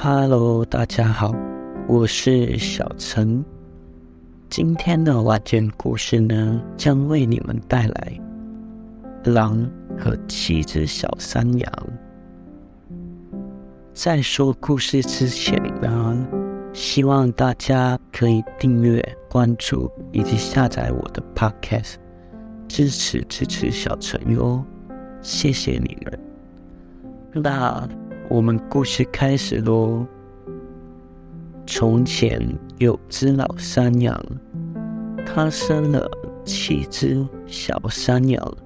Hello，大家好，我是小陈。今天的晚间故事呢，将为你们带来狼和七只小山羊。在说故事之前呢，希望大家可以订阅、关注以及下载我的 Podcast，支持支持小陈哟，谢谢你们。那。我们故事开始喽。从前有只老山羊，它生了七只小山羊，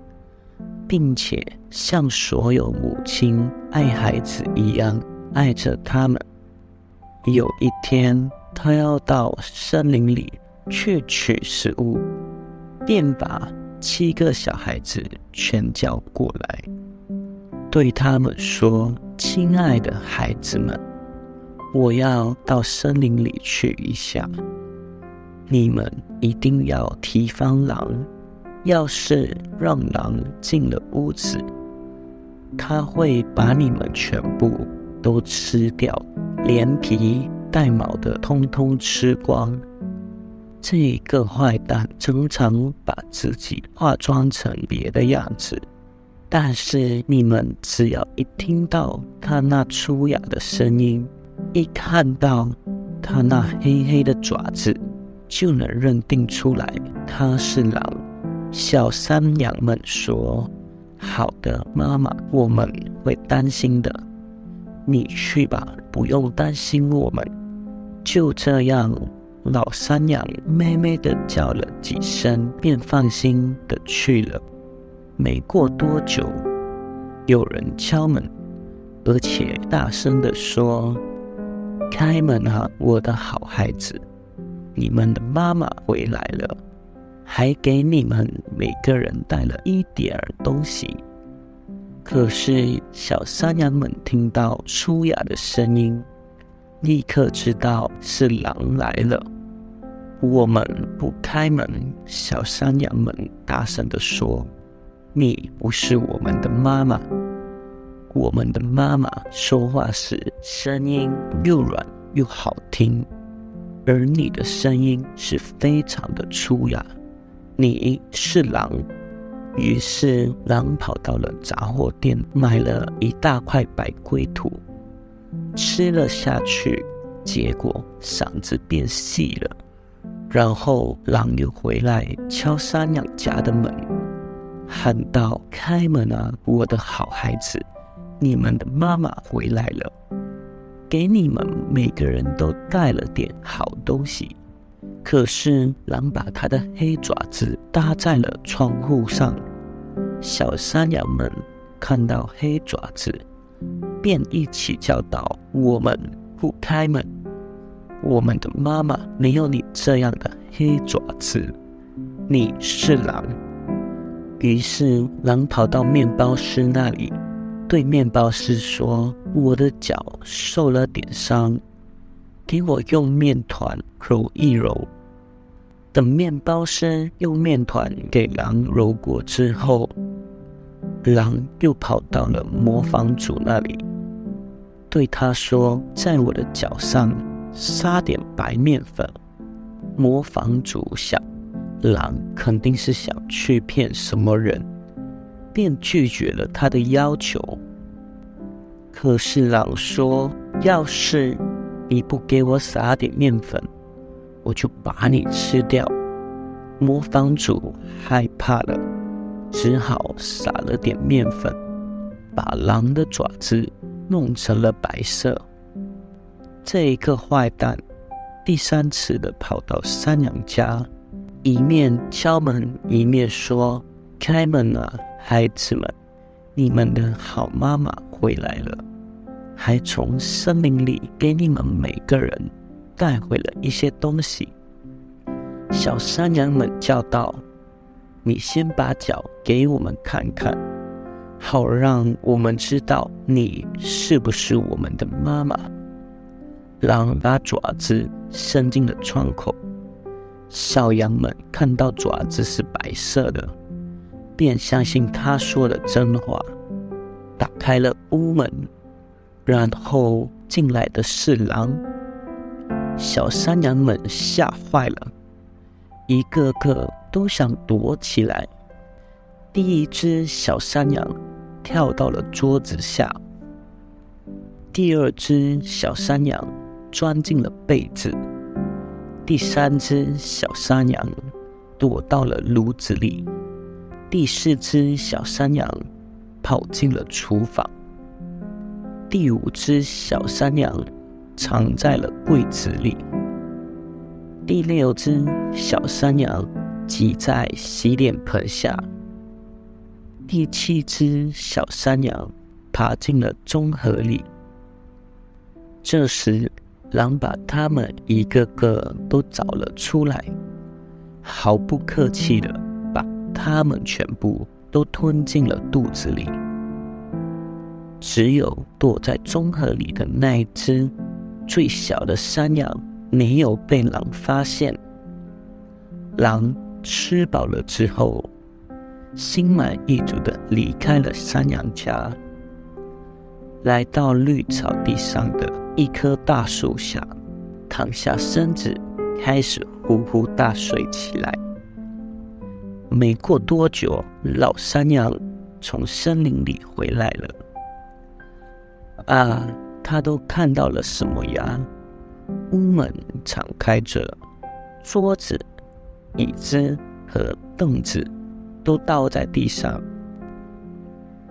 并且像所有母亲爱孩子一样爱着它们。有一天，它要到森林里去取食物，便把七个小孩子全叫过来，对他们说。亲爱的孩子们，我要到森林里去一下。你们一定要提防狼。要是让狼进了屋子，他会把你们全部都吃掉，连皮带毛的通通吃光。这个坏蛋常常把自己化妆成别的样子。但是你们只要一听到他那粗哑的声音，一看到他那黑黑的爪子，就能认定出来他是狼。小山羊们说：“好的，妈妈，我们会担心的。你去吧，不用担心我们。”就这样，老山羊咩咩的叫了几声，便放心的去了。没过多久，有人敲门，而且大声的说：“开门啊，我的好孩子，你们的妈妈回来了，还给你们每个人带了一点儿东西。”可是小山羊们听到粗哑的声音，立刻知道是狼来了。我们不开门，小山羊们大声的说。你不是我们的妈妈，我们的妈妈说话时声音又软又好听，而你的声音是非常的粗哑。你是狼，于是狼跑到了杂货店，买了一大块白龟土，吃了下去，结果嗓子变细了。然后狼又回来敲三羊家的门。喊道：“开门啊，我的好孩子，你们的妈妈回来了，给你们每个人都带了点好东西。”可是狼把他的黑爪子搭在了窗户上，小山羊们看到黑爪子，便一起叫道：“我们不开门，我们的妈妈没有你这样的黑爪子，你是狼。”于是，狼跑到面包师那里，对面包师说：“我的脚受了点伤，给我用面团揉一揉。”等面包师用面团给狼揉过之后，狼又跑到了磨坊主那里，对他说：“在我的脚上撒点白面粉。”磨坊主想。狼肯定是想去骗什么人，便拒绝了他的要求。可是狼说：“要是你不给我撒点面粉，我就把你吃掉。”磨坊主害怕了，只好撒了点面粉，把狼的爪子弄成了白色。这一个坏蛋第三次的跑到山羊家。一面敲门，一面说：“开门啊，孩子们，你们的好妈妈回来了，还从森林里给你们每个人带回了一些东西。”小山羊们叫道：“你先把脚给我们看看，好让我们知道你是不是我们的妈妈。”狼把爪子伸进了窗口。小羊们看到爪子是白色的，便相信他说的真话，打开了屋门，然后进来的是狼。小山羊们吓坏了，一个个都想躲起来。第一只小山羊跳到了桌子下，第二只小山羊钻进了被子，第三只小山羊躲到了炉子里，第四只小山羊跑进了厨房，第五只小山羊。藏在了柜子里。第六只小山羊挤在洗脸盆下。第七只小山羊爬进了中河里。这时，狼把它们一个个都找了出来，毫不客气的把它们全部都吞进了肚子里。只有躲在中河里的那只。最小的山羊没有被狼发现。狼吃饱了之后，心满意足的离开了山羊家，来到绿草地上的一棵大树下，躺下身子，开始呼呼大睡起来。没过多久，老山羊从森林里回来了。啊！他都看到了什么呀？屋门敞开着，桌子、椅子和凳子都倒在地上，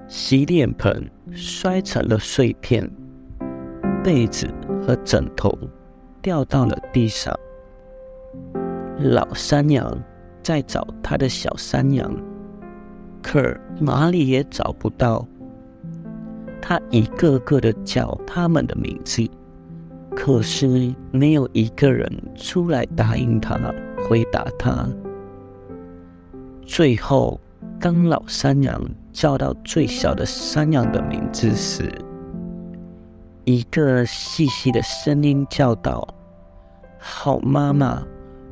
洗脸盆摔成了碎片，被子和枕头掉到了地上。老山羊在找他的小山羊，可哪里也找不到。他一个个的叫他们的名字，可是没有一个人出来答应他、回答他。最后，当老山羊叫到最小的山羊的名字时，一个细细的声音叫道：“好妈妈，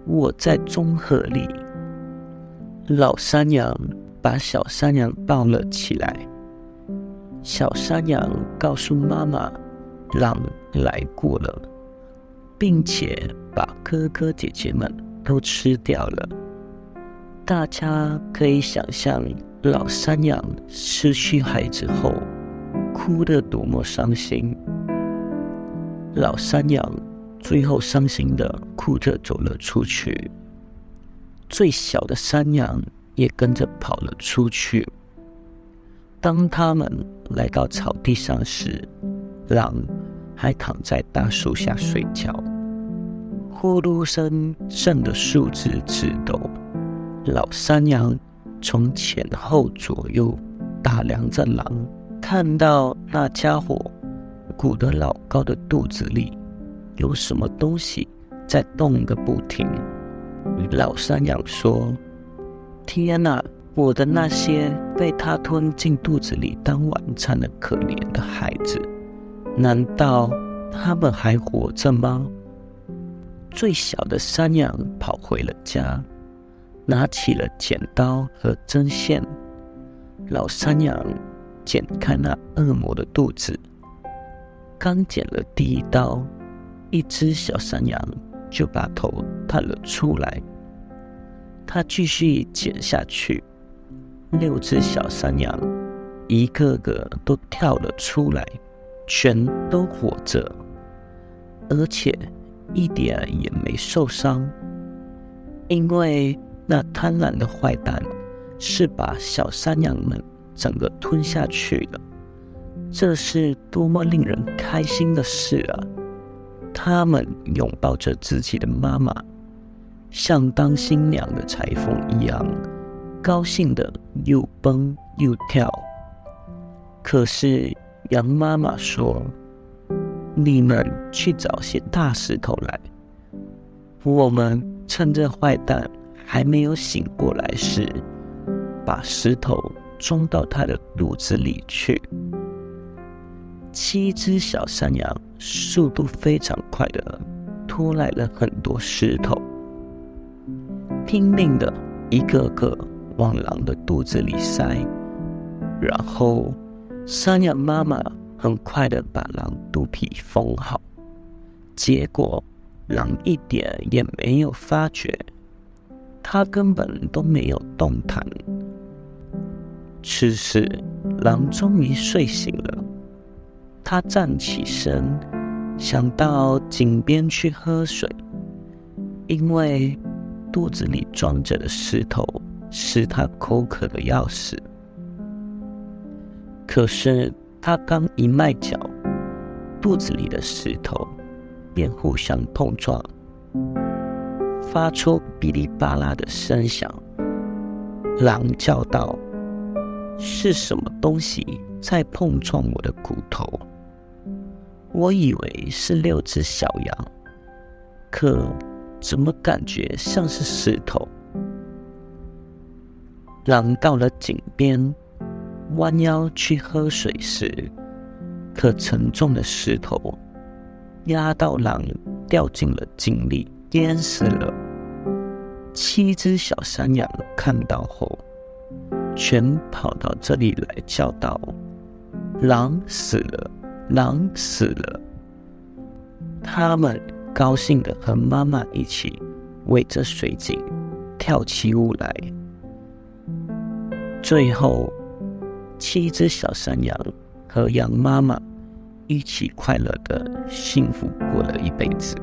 我在中河里。”老山羊把小山羊抱了起来。小山羊告诉妈妈：“狼来过了，并且把哥哥姐姐们都吃掉了。”大家可以想象老山羊失去孩子后哭得多么伤心。老山羊最后伤心的哭着走了出去，最小的山羊也跟着跑了出去。当他们来到草地上时，狼还躺在大树下睡觉。呼噜声震得树枝直抖。老山羊从前后左右打量着狼，看到那家伙鼓得老高的肚子里有什么东西在动个不停。老山羊说：“天哪！”我的那些被他吞进肚子里当晚餐的可怜的孩子，难道他们还活着吗？最小的山羊跑回了家，拿起了剪刀和针线。老山羊剪开那恶魔的肚子，刚剪了第一刀，一只小山羊就把头探了出来。他继续剪下去。六只小山羊，一个个都跳了出来，全都活着，而且一点也没受伤。因为那贪婪的坏蛋是把小山羊们整个吞下去了，这是多么令人开心的事啊！他们拥抱着自己的妈妈，像当新娘的裁缝一样。高兴的又蹦又跳，可是羊妈妈说：“你们去找些大石头来，我们趁这坏蛋还没有醒过来时，把石头装到他的肚子里去。”七只小山羊速度非常快的拖来了很多石头，拼命的一个个。往狼的肚子里塞，然后山羊妈妈很快的把狼肚皮缝好，结果狼一点也没有发觉，他根本都没有动弹。此时，狼终于睡醒了，他站起身，想到井边去喝水，因为肚子里装着的石头使他口渴的要死。可是。他刚一迈脚，肚子里的石头便互相碰撞，发出噼里啪啦的声响。狼叫道：“是什么东西在碰撞我的骨头？”我以为是六只小羊，可怎么感觉像是石头？狼到了井边。弯腰去喝水时，可沉重的石头压到狼，掉进了井里，淹死了。七只小山羊看到后，全跑到这里来叫道：“狼死了，狼死了！”他们高兴的和妈妈一起围着水井跳起舞来。最后。七只小山羊和羊妈妈一起快乐的幸福过了一辈子。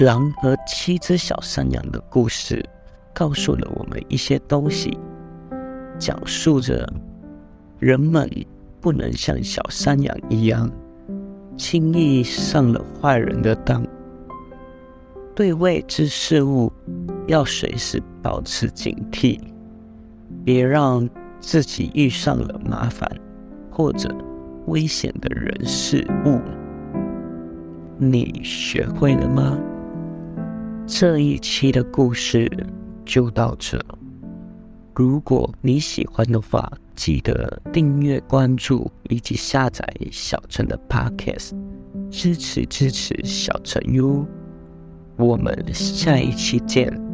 狼和七只小山羊的故事，告诉了我们一些东西，讲述着人们不能像小山羊一样轻易上了坏人的当，对未知事物要随时保持警惕。别让自己遇上了麻烦或者危险的人事物。你学会了吗？这一期的故事就到这。如果你喜欢的话，记得订阅、关注以及下载小陈的 Podcast，支持支持小陈哟。我们下一期见。